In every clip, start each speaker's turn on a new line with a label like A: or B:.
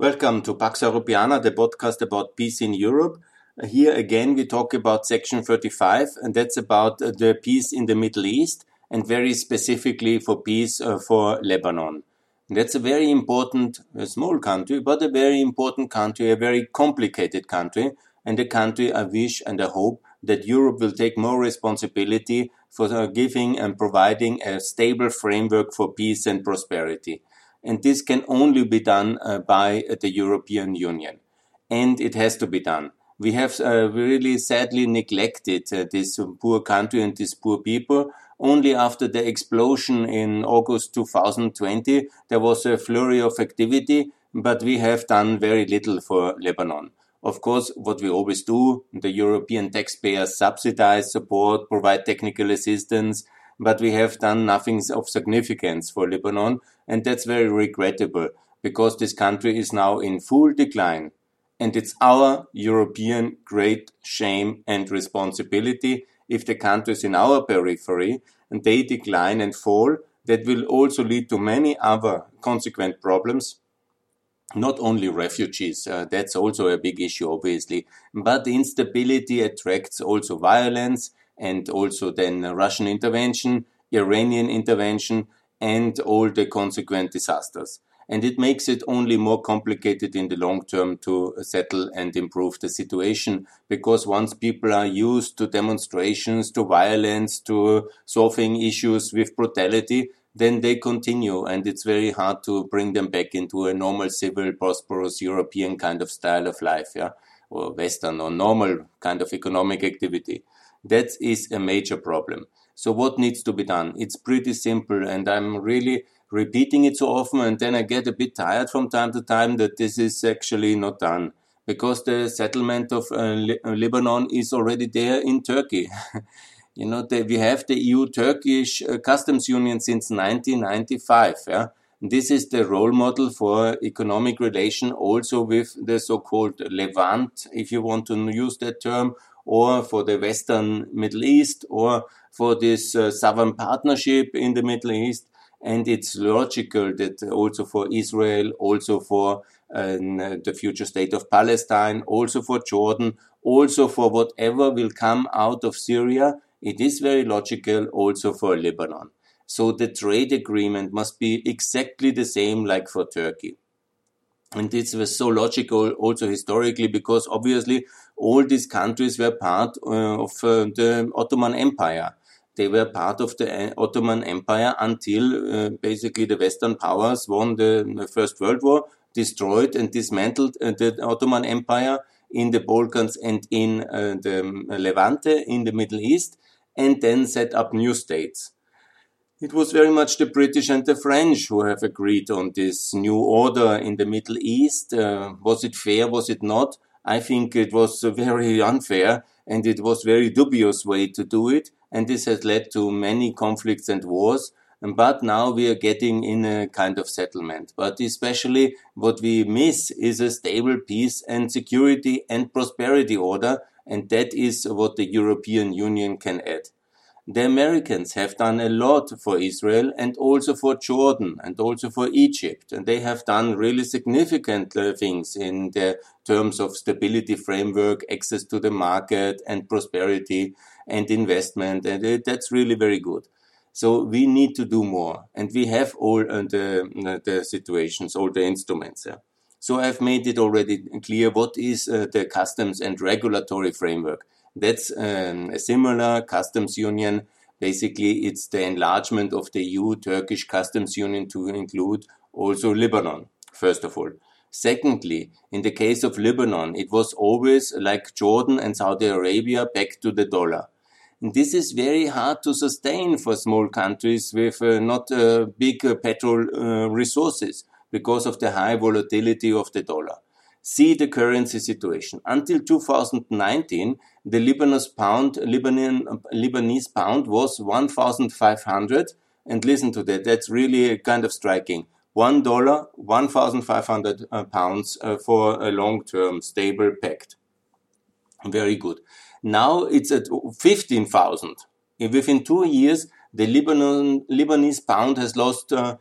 A: Welcome to Pax Europiana, the podcast about peace in Europe. Here again, we talk about Section 35, and that's about the peace in the Middle East, and very specifically for peace uh, for Lebanon. That's a very important, a small country, but a very important country, a very complicated country, and a country I wish and I hope that Europe will take more responsibility for uh, giving and providing a stable framework for peace and prosperity and this can only be done uh, by uh, the European Union. And it has to be done. We have uh, really sadly neglected uh, this poor country and these poor people. Only after the explosion in August 2020, there was a flurry of activity, but we have done very little for Lebanon. Of course, what we always do, the European taxpayers subsidize, support, provide technical assistance, but we have done nothing of significance for Lebanon, and that's very regrettable because this country is now in full decline. And it's our European great shame and responsibility if the countries in our periphery and they decline and fall, that will also lead to many other consequent problems. Not only refugees, uh, that's also a big issue, obviously, but instability attracts also violence and also then Russian intervention, Iranian intervention, and all the consequent disasters. And it makes it only more complicated in the long term to settle and improve the situation because once people are used to demonstrations, to violence, to solving issues with brutality, then they continue and it's very hard to bring them back into a normal, civil, prosperous European kind of style of life, yeah, or Western or normal kind of economic activity. That is a major problem. So what needs to be done? It's pretty simple and I'm really repeating it so often and then I get a bit tired from time to time that this is actually not done because the settlement of uh, uh Lebanon is already there in Turkey. you know, the, we have the EU-Turkish uh, customs union since 1995. Yeah? This is the role model for economic relation also with the so-called Levant, if you want to use that term, or for the Western Middle East or for this uh, Southern Partnership in the Middle East. And it's logical that also for Israel, also for uh, the future state of Palestine, also for Jordan, also for whatever will come out of Syria, it is very logical also for Lebanon. So the trade agreement must be exactly the same like for Turkey. And this was so logical also historically because obviously all these countries were part uh, of uh, the Ottoman Empire. They were part of the uh, Ottoman Empire until basically the Western powers won the, First World War, destroyed and dismantled the Ottoman Empire in the Balkans and in the um, Levante in the Middle East, and then set up new states. It was very much the British and the French who have agreed on this new order in the Middle East. Uh, was it fair? Was it not? I think it was very unfair and it was very dubious way to do it. And this has led to many conflicts and wars. But now we are getting in a kind of settlement. But especially what we miss is a stable peace and security and prosperity order. And that is what the European Union can add. The Americans have done a lot for Israel and also for Jordan and also for Egypt. And they have done really significant uh, things in the terms of stability framework, access to the market and prosperity and investment. And uh, that's really very good. So we need to do more. And we have all uh, the, uh, the situations, all the instruments. Yeah. So I've made it already clear what is uh, the customs and regulatory framework. That's um, a similar customs union. Basically, it's the enlargement of the EU Turkish customs union to include also Lebanon, first of all. Secondly, in the case of Lebanon, it was always like Jordan and Saudi Arabia back to the dollar. And this is very hard to sustain for small countries with uh, not uh, big uh, petrol uh, resources because of the high volatility of the dollar see the currency situation. Until 2019, the pound, Lebanon, Lebanese pound was 1,500. And listen to that. That's really kind of striking. One dollar, 1,500 uh, pounds uh, for a long-term stable pact. Very good. Now it's at 15,000. Within two years, the Lebanon, Lebanese pound has lost uh,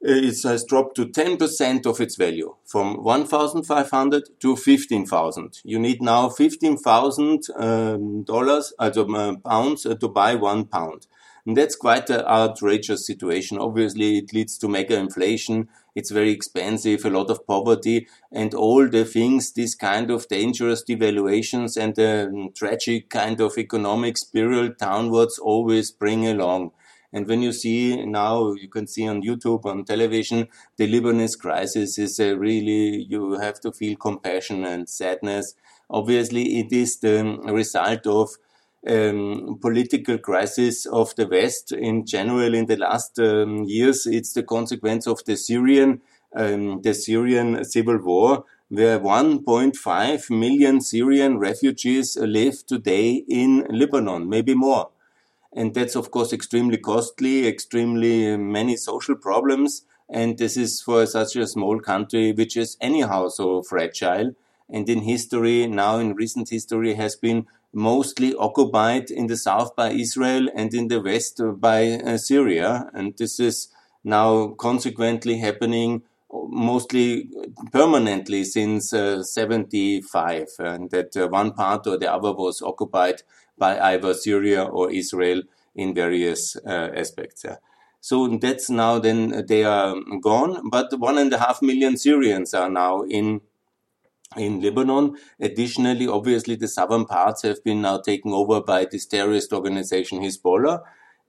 A: it has dropped to 10% of its value from 1,500 to 15,000. You need now 15,000 um, dollars, uh, pounds uh, to buy one pound. And that's quite an outrageous situation. Obviously, it leads to mega inflation. It's very expensive, a lot of poverty, and all the things this kind of dangerous devaluations and the mm, tragic kind of economic spiral downwards always bring along. And when you see now, you can see on YouTube, on television, the Lebanese crisis is a really, you have to feel compassion and sadness. Obviously, it is the result of um, political crisis of the West in general in the last um, years. It's the consequence of the Syrian, um, the Syrian civil war, where 1.5 million Syrian refugees live today in Lebanon, maybe more. And that's, of course, extremely costly, extremely many social problems. And this is for such a small country, which is anyhow so fragile. And in history, now in recent history, has been mostly occupied in the south by Israel and in the west by uh, Syria. And this is now consequently happening mostly permanently since uh, 75 and that uh, one part or the other was occupied by either Syria or Israel in various uh, aspects. So that's now then they are gone, but one and a half million Syrians are now in in Lebanon. Additionally, obviously, the southern parts have been now taken over by this terrorist organization Hezbollah.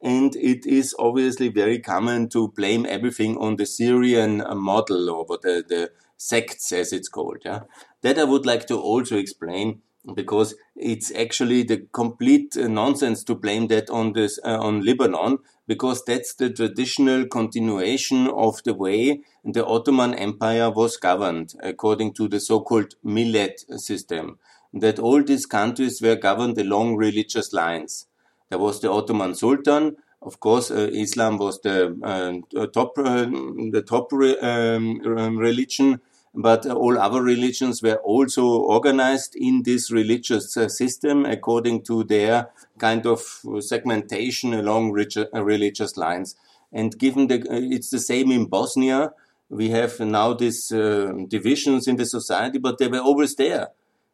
A: And it is obviously very common to blame everything on the Syrian uh, model or the, the sects, as it's called. Yeah? That I would like to also explain because it's actually the complete uh, nonsense to blame that on this uh, on Lebanon because that's the traditional continuation of the way the Ottoman Empire was governed according to the so-called millet system that all these countries were governed along religious lines. There was the Ottoman Sultan of course uh, Islam was the uh, top uh, the top re um, religion but all other religions were also organized in this religious uh, system according to their kind of segmentation along uh, religious lines. And given the, uh, it's the same in Bosnia, we have now these uh, divisions in the society, but they were always there.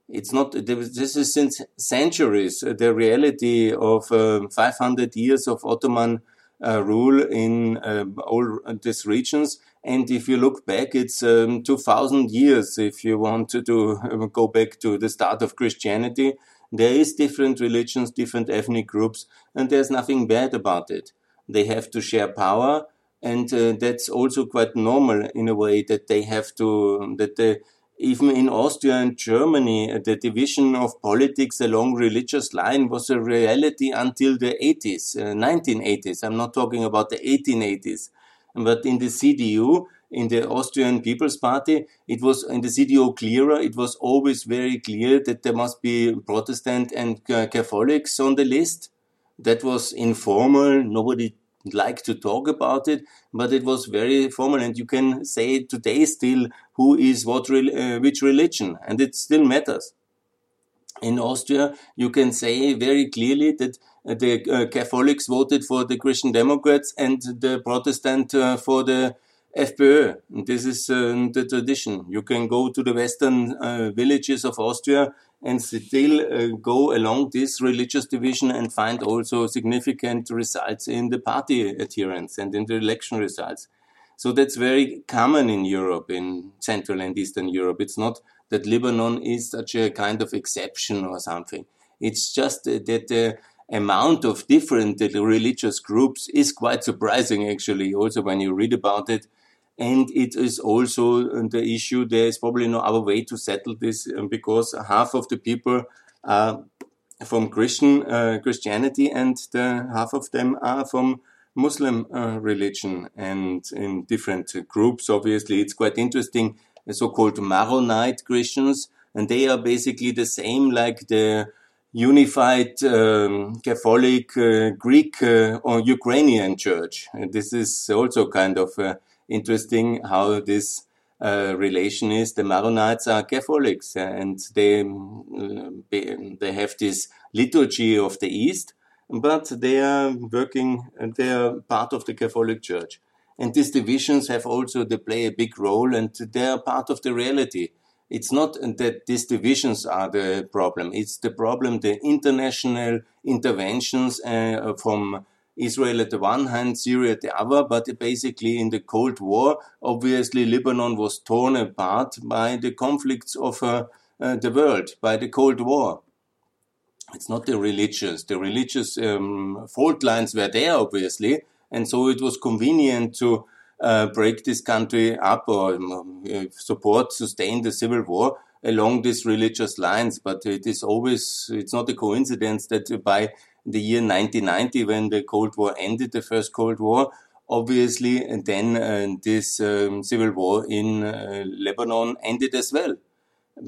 A: It's not, this is since centuries, the reality of uh, 500 years of Ottoman uh, rule in all these regions and if you look back, it's um, 2000 years. If you want to do, go back to the start of Christianity, there is different religions, different ethnic groups, and there's nothing bad about it. They have to share power, and uh, that's also quite normal in a way that they have to that they even in Austria and Germany, the division of politics along religious line was a reality until the 80s, uh, 1980s. I'm not talking about the 1880s. But in the CDU, in the Austrian People's Party, it was in the CDU clearer. It was always very clear that there must be Protestant and Catholics on the list. That was informal. Nobody liked to talk about it, but it was very formal. And you can say today still who is what, uh, which religion, and it still matters. In Austria, you can say very clearly that the uh, Catholics voted for the Christian Democrats and the Protestant uh, for the FPÖ. This is uh, the tradition. You can go to the western uh, villages of Austria and still uh, go along this religious division and find also significant results in the party adherence and in the election results. So that's very common in Europe, in Central and Eastern Europe. It's not that Lebanon is such a kind of exception or something. It's just that the amount of different religious groups is quite surprising, actually, also when you read about it. And it is also the issue, there is probably no other way to settle this um, because half of the people are from Christian uh, Christianity and the half of them are from Muslim uh, religion and in different groups. Obviously, it's quite interesting. So-called Maronite Christians, and they are basically the same like the unified um, Catholic uh, Greek uh, or Ukrainian church. And this is also kind of uh, interesting how this uh, relation is. The Maronites are Catholics and they, uh, they have this liturgy of the East, but they are working they are part of the Catholic Church. And these divisions have also, they play a big role and they are part of the reality. It's not that these divisions are the problem. It's the problem, the international interventions uh, from Israel at the one hand, Syria at the other, but basically in the Cold War, obviously Lebanon was torn apart by the conflicts of uh, uh, the world, by the Cold War. It's not the religious. The religious um, fault lines were there, obviously, and so it was convenient to uh, break this country up or um, uh, support, sustain the civil war along these religious lines. But it is always, it's not a coincidence that by the year 1990 when the Cold War ended, the first Cold War. Obviously, then uh, this um, civil war in uh, Lebanon ended as well,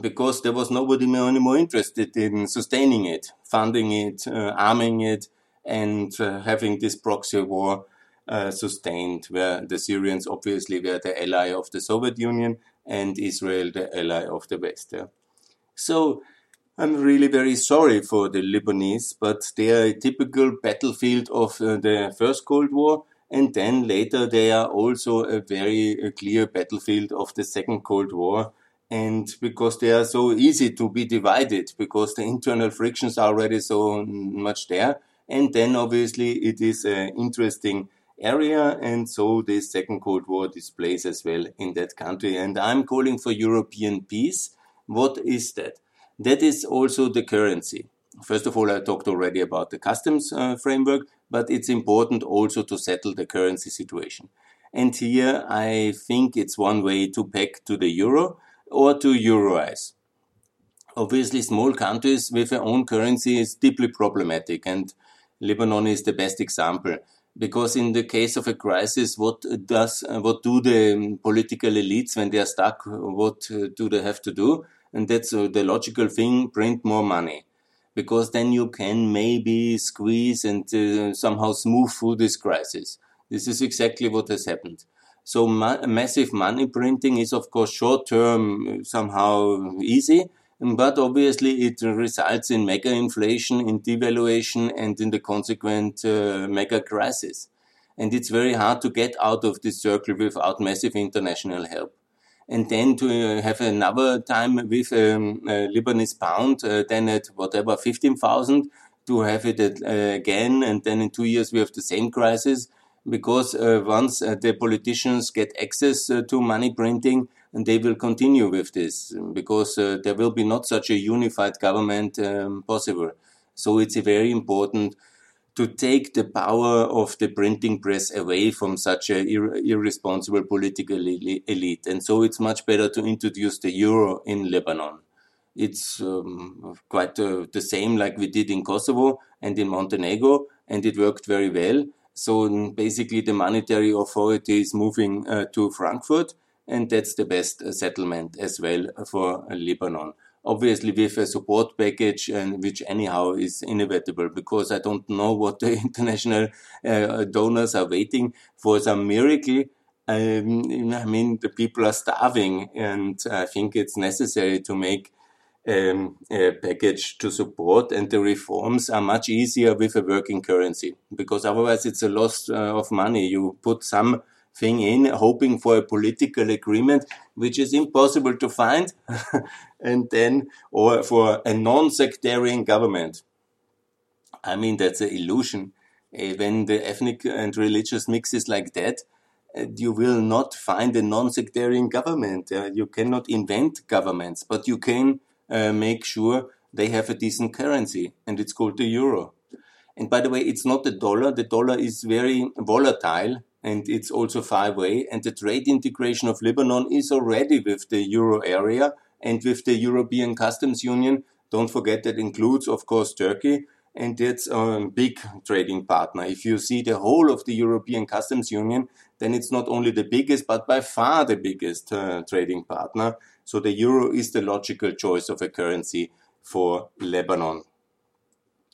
A: because there was nobody more, anymore interested in sustaining it, funding it, uh, arming it, and uh, having this proxy war uh, sustained, where the Syrians obviously were the ally of the Soviet Union and Israel the ally of the West. Yeah. So I'm really very sorry for the Lebanese, but they are a typical battlefield of uh, the First Cold War, and then later they are also a very uh, clear battlefield of the Second Cold War. And because they are so easy to be divided, because the internal frictions are already so much there. And then obviously it is an interesting area, and so the Second Cold War displays as well in that country. And I'm calling for European peace. What is that? That is also the currency. First of all, I talked already about the customs uh, framework, but it's important also to settle the currency situation. And here I think it's one way to peg to the euro or to euroize. Obviously, small countries with their own currency is deeply problematic, and Lebanon is the best example. Because in the case of a crisis, what does what do the political elites when they are stuck? What uh, do they have to do? and that's uh, the logical thing print more money because then you can maybe squeeze and uh, somehow smooth through this crisis this is exactly what has happened so ma massive money printing is of course short term uh, somehow easy but obviously it results in mega inflation in devaluation and in the consequent uh, mega crisis and it's very hard to get out of this circle without massive international help. And then to uh, have another time with um, Lebanese pound, uh, then at whatever 15,000 to have it at, uh, again, and then in two years we have the same crisis. Because uh, once uh, the politicians get access uh, to money printing, and they will continue with this because there will be not such a unified government um, possible. So it's very important to take the power of the printing press away from such an ir irresponsible political elite. And so it's much better to introduce the euro in Lebanon. It's um, quite uh, the same like we did in Kosovo and in Montenegro, and it worked very well. So um, basically, the monetary authority is moving uh, to Frankfurt, and that's the best uh, settlement as well for Lebanon obviously with a support package and which anyhow is inevitable because I don't know what the international uh, donors are waiting for some miracle. Um, I mean, the people are starving, and I think it's necessary to make um, a package to support, and the reforms are much easier with a working currency because otherwise it's a loss uh, of money. You put some thing in, hoping for a political agreement, which is impossible to find, and then, or for a non-sectarian government. I mean, that's an illusion. Uh, when the ethnic and religious mix is like that, uh, you will not find a non-sectarian government. Uh, you cannot invent governments, but you can make sure they have a decent currency, and it's called the euro. And by the way, it's not the dollar. The dollar is very volatile and it's also far away. And the trade integration of Lebanon is already with the euro area and with the European Customs Union. Don't forget that includes, of course, Turkey, and it's a big trading partner. If you see the whole of the European Customs Union, then it's not only the biggest, but by far the biggest uh, trading partner. So the euro is the logical choice of a currency for Lebanon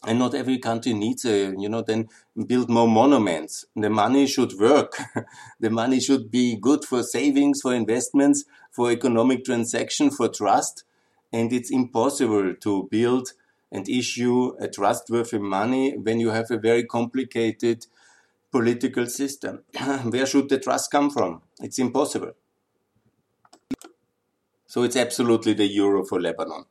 A: and not every country needs a you know then build more monuments the money should work the money should be good for savings for investments for economic transaction for trust and it's impossible to build and issue a trustworthy money when you have a very complicated political system. Where should the trust come from? It's impossible. So it's absolutely the euro for Lebanon.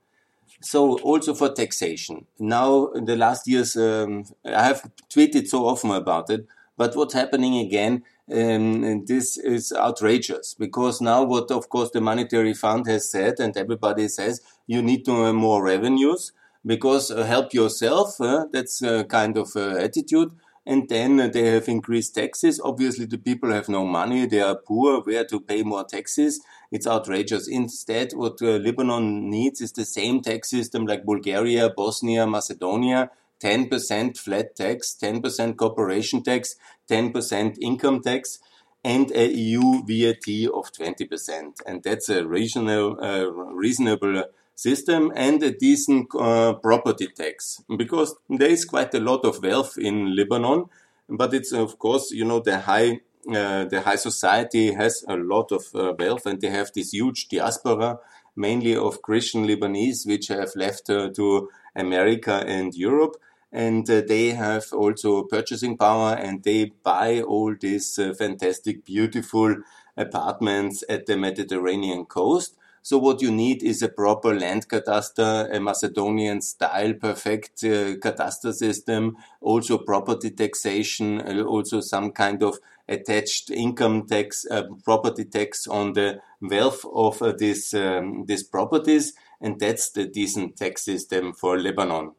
A: So also for taxation. Now, in the last years, um, I have tweeted so often about it, but what's happening again, um, this is outrageous because now what, of course, the monetary fund has said and everybody says you need to have more revenues because uh, help yourself. Uh, that's a kind of uh, attitude. And then they have increased taxes. Obviously, the people have no money. They are poor. Where to pay more taxes? It's outrageous. Instead, what uh, Lebanon needs is the same tax system like Bulgaria, Bosnia, Macedonia. 10% flat tax, 10% corporation tax, 10% income tax, and a EU VAT of 20%. And that's a reasonable, uh, reasonable system and a decent uh, property tax because there is quite a lot of wealth in Lebanon, but it's of course you know the high uh, the high society has a lot of uh, wealth and they have this huge diaspora mainly of Christian Lebanese which have left uh, to America and Europe. And they have also purchasing power and they buy all these fantastic beautiful apartments at the Mediterranean coast so what you need is a proper land cadastre, a Macedonian style perfect uh, system, also property taxation, uh, also some kind of attached income tax, uh, property tax on the wealth of uh, these um, these properties, and that's the decent tax system for Lebanon.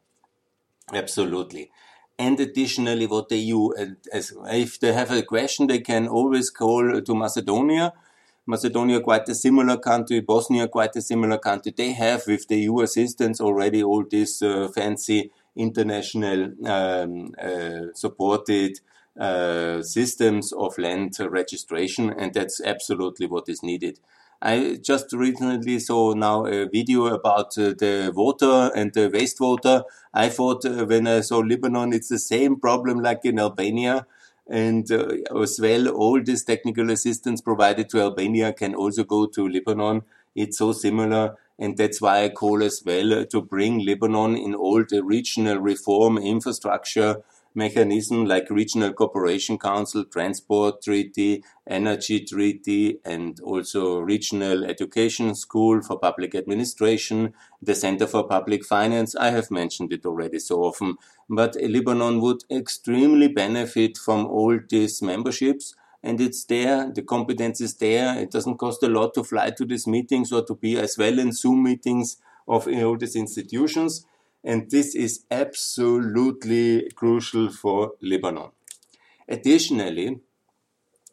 A: Absolutely. And additionally, what the EU, as, if they have a question, they can always call to Macedonia Macedonia quite a similar country, Bosnia quite a similar country. They have, with the EU assistance, already all these uh, fancy international um, uh, supported uh, systems of land registration, and that's absolutely what is needed. I just recently saw now a video about uh, the water and the wastewater. I thought uh, when I saw Lebanon, it's the same problem like in Albania and uh, as well, all this technical assistance provided to Albania can also go to Lebanon. It's so similar. And that's why I call as well to bring Lebanon in all the regional reform infrastructure mechanism like Regional Cooperation Council, Transport Treaty, Energy Treaty, and also Regional Education School for Public Administration, the Center for Public Finance. I have mentioned it already so often, but Lebanon would extremely benefit from all these memberships and it's there. The competence is there. It doesn't cost a lot to fly to these meetings or to be as well in Zoom meetings of all these institutions and this is absolutely crucial for Lebanon. Additionally,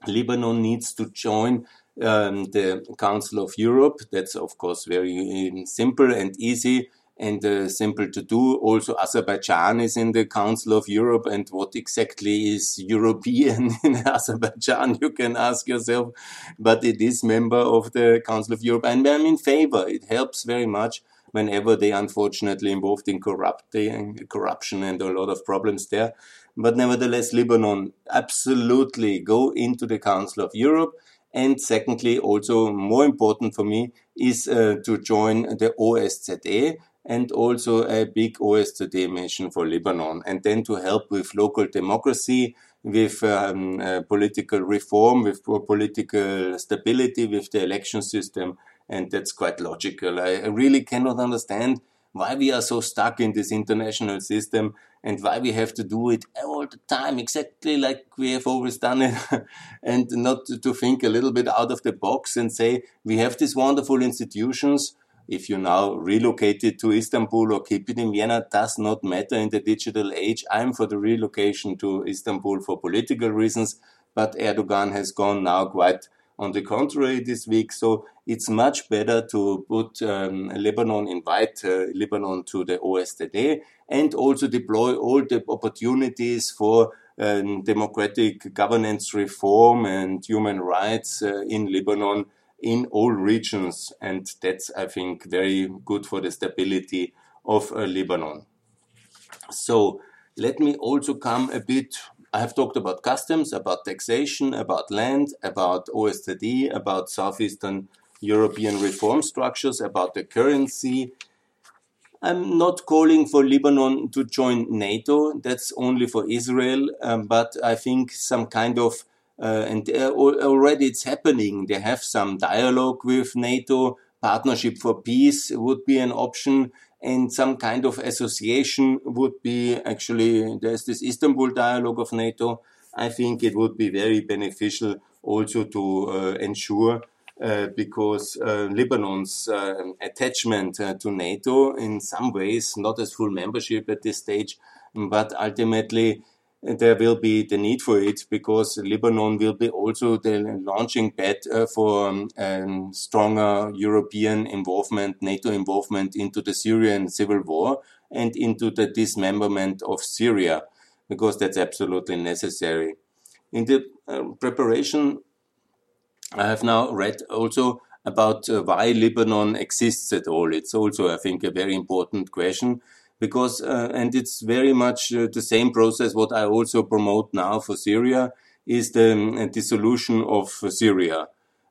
A: Lebanon needs to join um, the Council of Europe. That's, of course, very um, simple and easy and uh, simple to do. Also, Azerbaijan is in the Council of Europe. And what exactly is European in Azerbaijan? You can ask yourself. But it is member of the Council of Europe. And I'm in favor. It helps very much whenever they unfortunately involved in corruption and a lot of problems there. But nevertheless, Lebanon absolutely go into the Council of Europe. And secondly, also more important for me is uh, to join the OSZE and also a big OSZE mission for Lebanon, and then to help with local democracy, with um, uh, political reform, with political stability, with the election system, and that's quite logical. I, I really cannot understand why we are so stuck in this international system and why we have to do it all the time exactly like we have always done it and not to think a little bit out of the box and say we have these wonderful institutions if you now relocate it to Istanbul or keep it in Vienna does not matter in the digital age. I'm for the relocation to Istanbul for political reasons, but Erdogan has gone now quite on the contrary this week. So it's much better to put um, Lebanon, invite uh, Lebanon to the OSZE and also deploy all the opportunities for um, democratic governance reform and human rights uh, in Lebanon in all regions. And that's, I think, very good for the stability of uh, Lebanon. So let me also come a bit I have talked about customs, about taxation, about land, about OSZE, about Southeastern European reform structures, about the currency. I'm not calling for Lebanon to join NATO. That's only for Israel. Um, but I think some kind of uh, and uh, already it's happening. They have some dialogue with NATO. Partnership for peace would be an option, and some kind of association would be actually. There's this Istanbul dialogue of NATO. I think it would be very beneficial also to uh, ensure uh, because uh, Lebanon's uh, attachment to NATO, in some ways, not as full membership at this stage, but ultimately there will be the need for it because Lebanon will be also the launching pad uh, for um, um, stronger European involvement, NATO involvement into the Syrian civil war and into the dismemberment of Syria, because that's absolutely necessary. In the uh, preparation I have now read also about uh, why Lebanon exists at all. It's also, I think, a very important question because, uh, and it's very much uh, the same process. What I also promote now for Syria is the um, dissolution of Syria.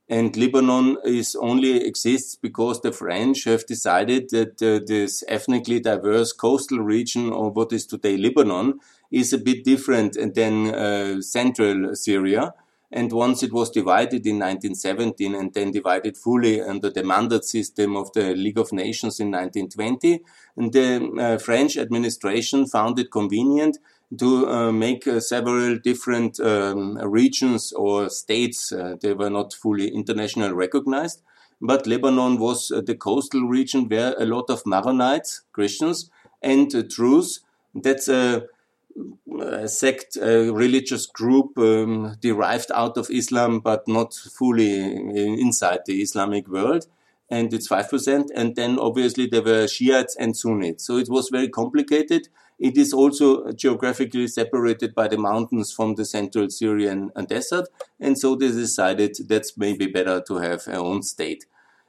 A: And Lebanon is only exists because the French have decided that uh, this ethnically diverse coastal region of what is today Lebanon is a bit different than uh, central Syria and once it was divided in 1917 and then divided fully under the mandate system of the League of Nations in 1920, and the uh, French administration found it convenient to uh, make uh, several different um, regions or states. Uh, they were not fully internationally recognized, but Lebanon was uh, the coastal region where a lot of Maronites, Christians, and uh, Druze, that's a a sect, religious group um, derived out of Islam, but not fully inside the Islamic world. And it's 5%. And then obviously there were Shiites and Sunnis. So it was very complicated. It is also geographically separated by the mountains from the central Syrian desert. And so they decided that's maybe better to have a own state.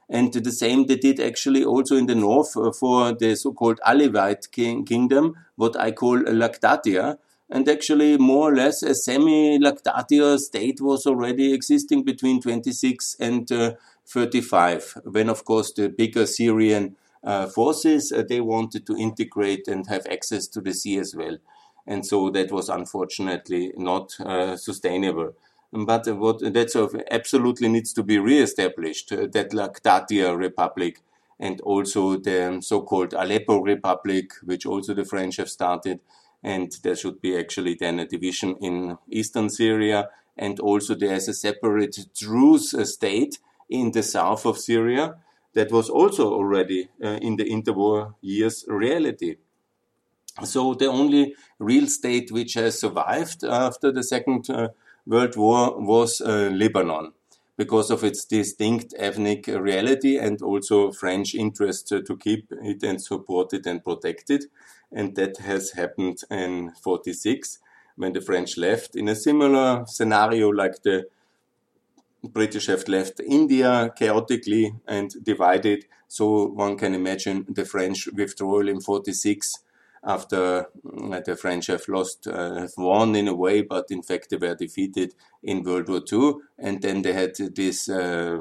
A: And the same they did actually also in the north uh, for the so-called Alevite king kingdom, what I call Latakia. And actually, more or less, a semi-Latakia state was already existing between 26 and uh, 35, when, of course, the bigger Syrian uh, forces, uh, they wanted to integrate and have access to the sea as well. And so that was unfortunately not uh, sustainable. But what that absolutely needs to be re-established, uh, that Latakia Republic and also the so-called Aleppo Republic, which also the French have started. And there should be actually then a division in eastern Syria. And also there's a separate Druze state in the south of Syria that was also already uh, in the interwar years reality. So the only real state which has survived after the second uh, World War was uh, Lebanon because of its distinct ethnic reality and also French interest to keep it and support it and protect it. And that has happened in 46 when the French left in a similar scenario like the British have left India chaotically and divided. So one can imagine the French withdrawal in 46 after uh, the French have lost, uh, have won in a way, but in fact they were defeated in World War II. And then they had this uh,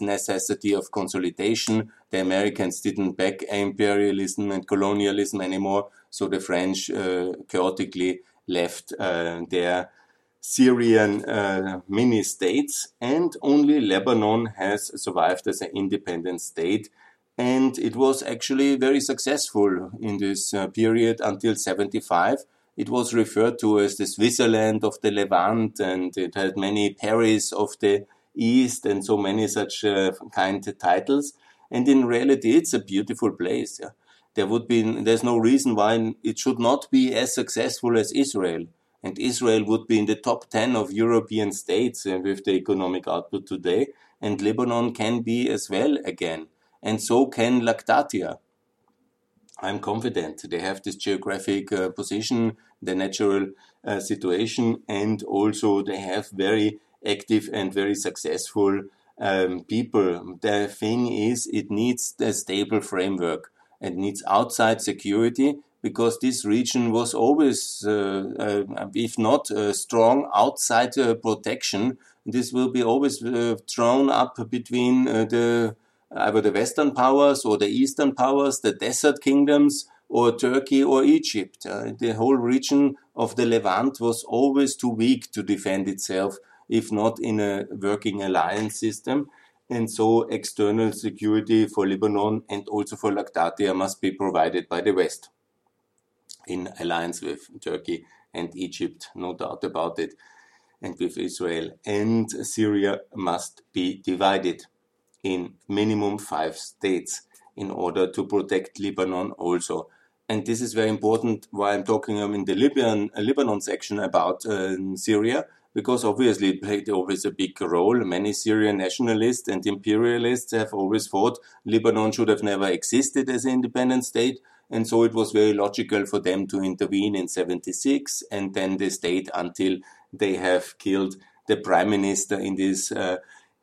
A: necessity of consolidation. The Americans didn't back imperialism and colonialism anymore, so the French uh, chaotically left uh, their Syrian uh, mini states, and only Lebanon has survived as an independent state and it was actually very successful in this uh, period until 75. It was referred to as the Switzerland of the Levant, and it had many Paris of the East, and so many such uh, kind of titles. And in reality, it's a beautiful place. Yeah. There would be there's no reason why it should not be as successful as Israel. And Israel would be in the top 10 of European states uh, with the economic output today. And Lebanon can be as well again and so can Latakia. I'm confident they have this geographic uh, position, the natural uh, situation, and also they have very active and very successful um, people. The thing is, it needs a stable framework and needs outside security because this region was always, uh, uh if not strong outside uh, protection, this will be always uh, thrown up between the either the Western powers or the Eastern powers, the desert kingdoms, or Turkey or Egypt. Uh, the whole region of the Levant was always too weak to defend itself, if not in a working alliance system. And so external security for Lebanon and also for Latakia must be provided by the West in alliance with Turkey and Egypt, no doubt about it, and with Israel. And Syria must be divided in minimum five states in order to protect Lebanon also. And this is very important why I'm talking in the Libyan, uh, Lebanon section about uh, Syria, because obviously it played always a big role. Many Syrian nationalists and imperialists have always thought Lebanon should have never existed as an independent state. And so it was very logical for them to intervene in 76 and then they stayed until they have killed the prime minister in this uh,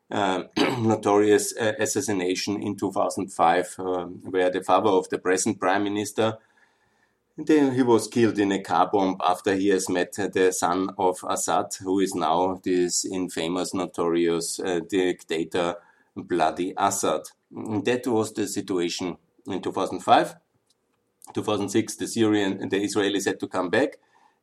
A: notorious uh, assassination in 2005, um, where the father of the present prime minister then he was killed in a car bomb after he has met the son of Assad, who is now this infamous, notorious uh, dictator, Bloody Assad. That was the situation in 2005. 2006, the Syrian the Israelis had to come back.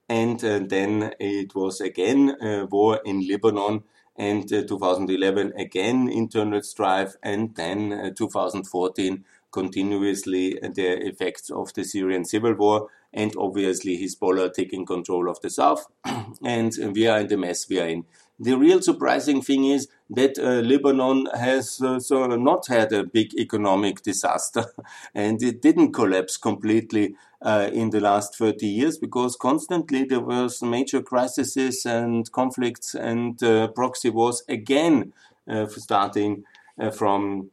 A: And uh, then it was again a war in Lebanon. And uh, 2011, again internal strife. And then uh, 2014, continuously the effects of the Syrian civil war and obviously Hezbollah taking control of the south. and we are in the mess we are in. The real surprising thing is that uh, Lebanon has uh, so not had a big economic disaster and it didn't collapse completely uh, in the last 30 years because constantly there was major crises and conflicts and uh, proxy wars again uh, starting uh, from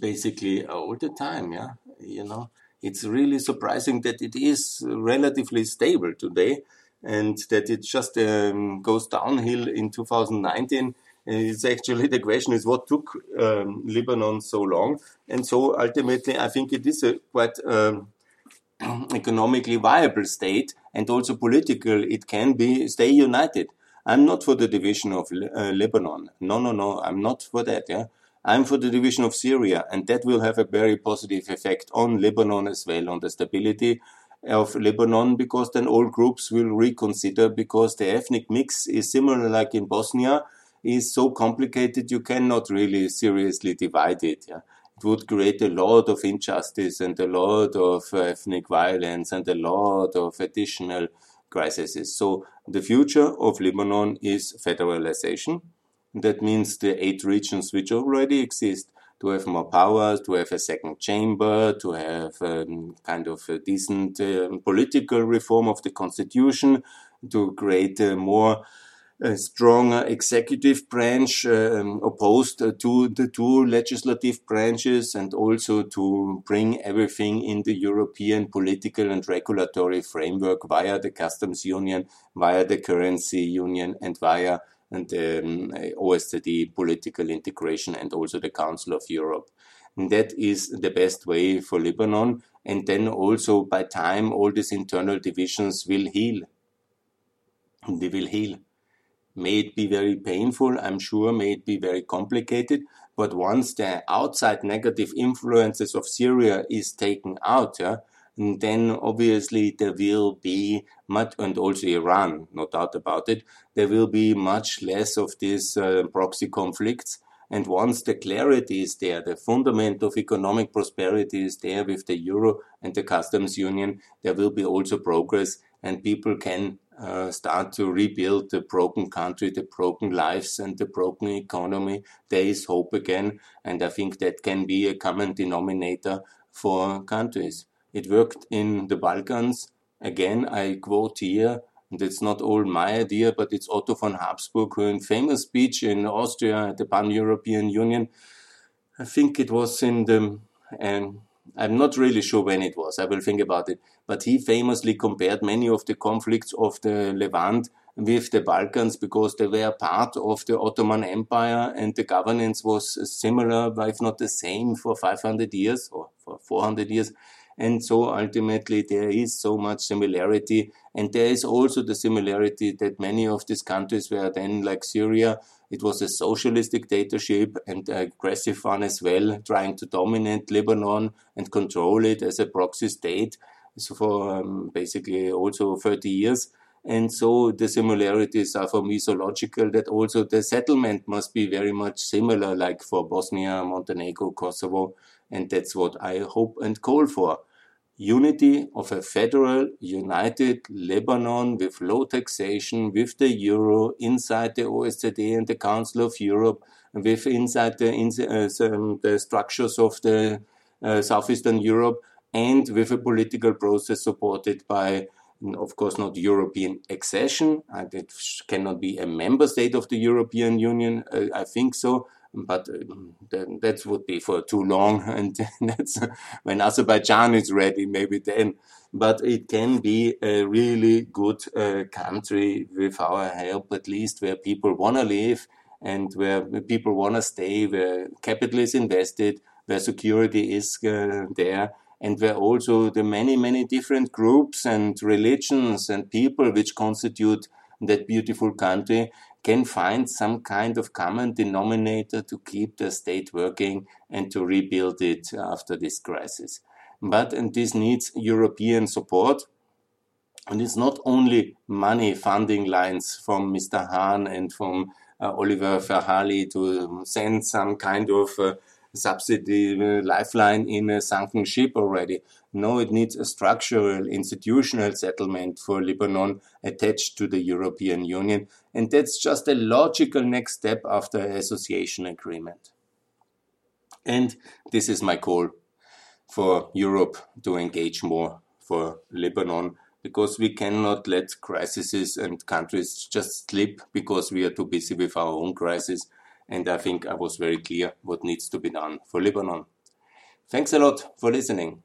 A: basically all the time, yeah, you know. It's really surprising that it is relatively stable today and that it just um, goes downhill in 2019. It's actually the question is what took um, Lebanon so long, and so ultimately I think it is a quite um, economically viable state and also political. It can be stay united. I'm not for the division of uh, Lebanon. No, no, no. I'm not for that. Yeah, I'm for the division of Syria, and that will have a very positive effect on Lebanon as well, on the stability of Lebanon, because then all groups will reconsider because the ethnic mix is similar like in Bosnia, is so complicated you cannot really seriously divide it. Yeah? It would create a lot of injustice and a lot of ethnic violence and a lot of additional crises. So the future of Lebanon is federalization that means the eight regions which already exist to have more powers, to have a second chamber, to have um, kind of a decent uh, political reform of the constitution, to create a more a stronger executive branch um, opposed to the two legislative branches and also to bring everything in the European political and regulatory framework via the customs union, via the currency union and via and um, political integration and also the Council of Europe. And that is the best way for Lebanon. And then also by time, all these internal divisions will heal. They will heal. May it be very painful, I'm sure, may it be very complicated, but once the outside negative influences of Syria is taken out, yeah, then obviously there will be much, and also Iran, no doubt about it, there will be much less of these uh, proxy conflicts. And once the clarity is there, the fundament of economic prosperity is there with the euro and the customs union, there will be also progress and people can uh, start to rebuild the broken country, the broken lives and the broken economy. There is hope again. And I think that can be a common denominator for countries. It worked in the Balkans. Again, I quote here, and it's not all my idea, but it's Otto von Habsburg who, in famous speech in Austria at the Pan-European Union, I think it was in the, and I'm not really sure when it was. I will think about it. But he famously compared many of the conflicts of the Levant with the Balkans because they were part of the Ottoman Empire and the governance was similar, if not the same, for 500 years or for 400 years And so ultimately there is so much similarity. And there is also the similarity that many of these countries were then like Syria, it was a socialist dictatorship and aggressive one as well, trying to dominate Lebanon and control it as a proxy state so for um, basically also 30 years. And so the similarities are for me so logical that also the settlement must be very much similar, like for Bosnia, Montenegro, Kosovo. And that's what I hope and call for. Unity of a federal, united Lebanon with low taxation, with the euro, inside the OSCE and the Council of Europe, with inside the, uh, the structures of the uh, Southeastern Europe, and with a political process supported by of course not European accession. it cannot be a member state of the European Union. Uh, I think so, but uh, that would be for too long. And that's when Azerbaijan is ready, maybe then. But it can be a really good uh, country with our help, at least where people want to live and where people want to stay, where capital is invested, where security is uh, there and where also the many, many different groups and religions and people which constitute that beautiful country can find some kind of common denominator to keep the state working and to rebuild it after this crisis. But and this needs European support. And it's not only money funding lines from Mr. Hahn and from uh, Oliver Várhelyi to send some kind of uh, subsidy uh, lifeline in a sunken ship already. No, it needs a structural, institutional settlement for Lebanon attached to the European Union. And that's just a logical next step after association agreement. And this is my call for Europe to engage more for Lebanon because we cannot let crises and countries just slip because we are too busy with our own crisis. And I think I was very clear what needs to be done for Lebanon. Thanks a lot for listening.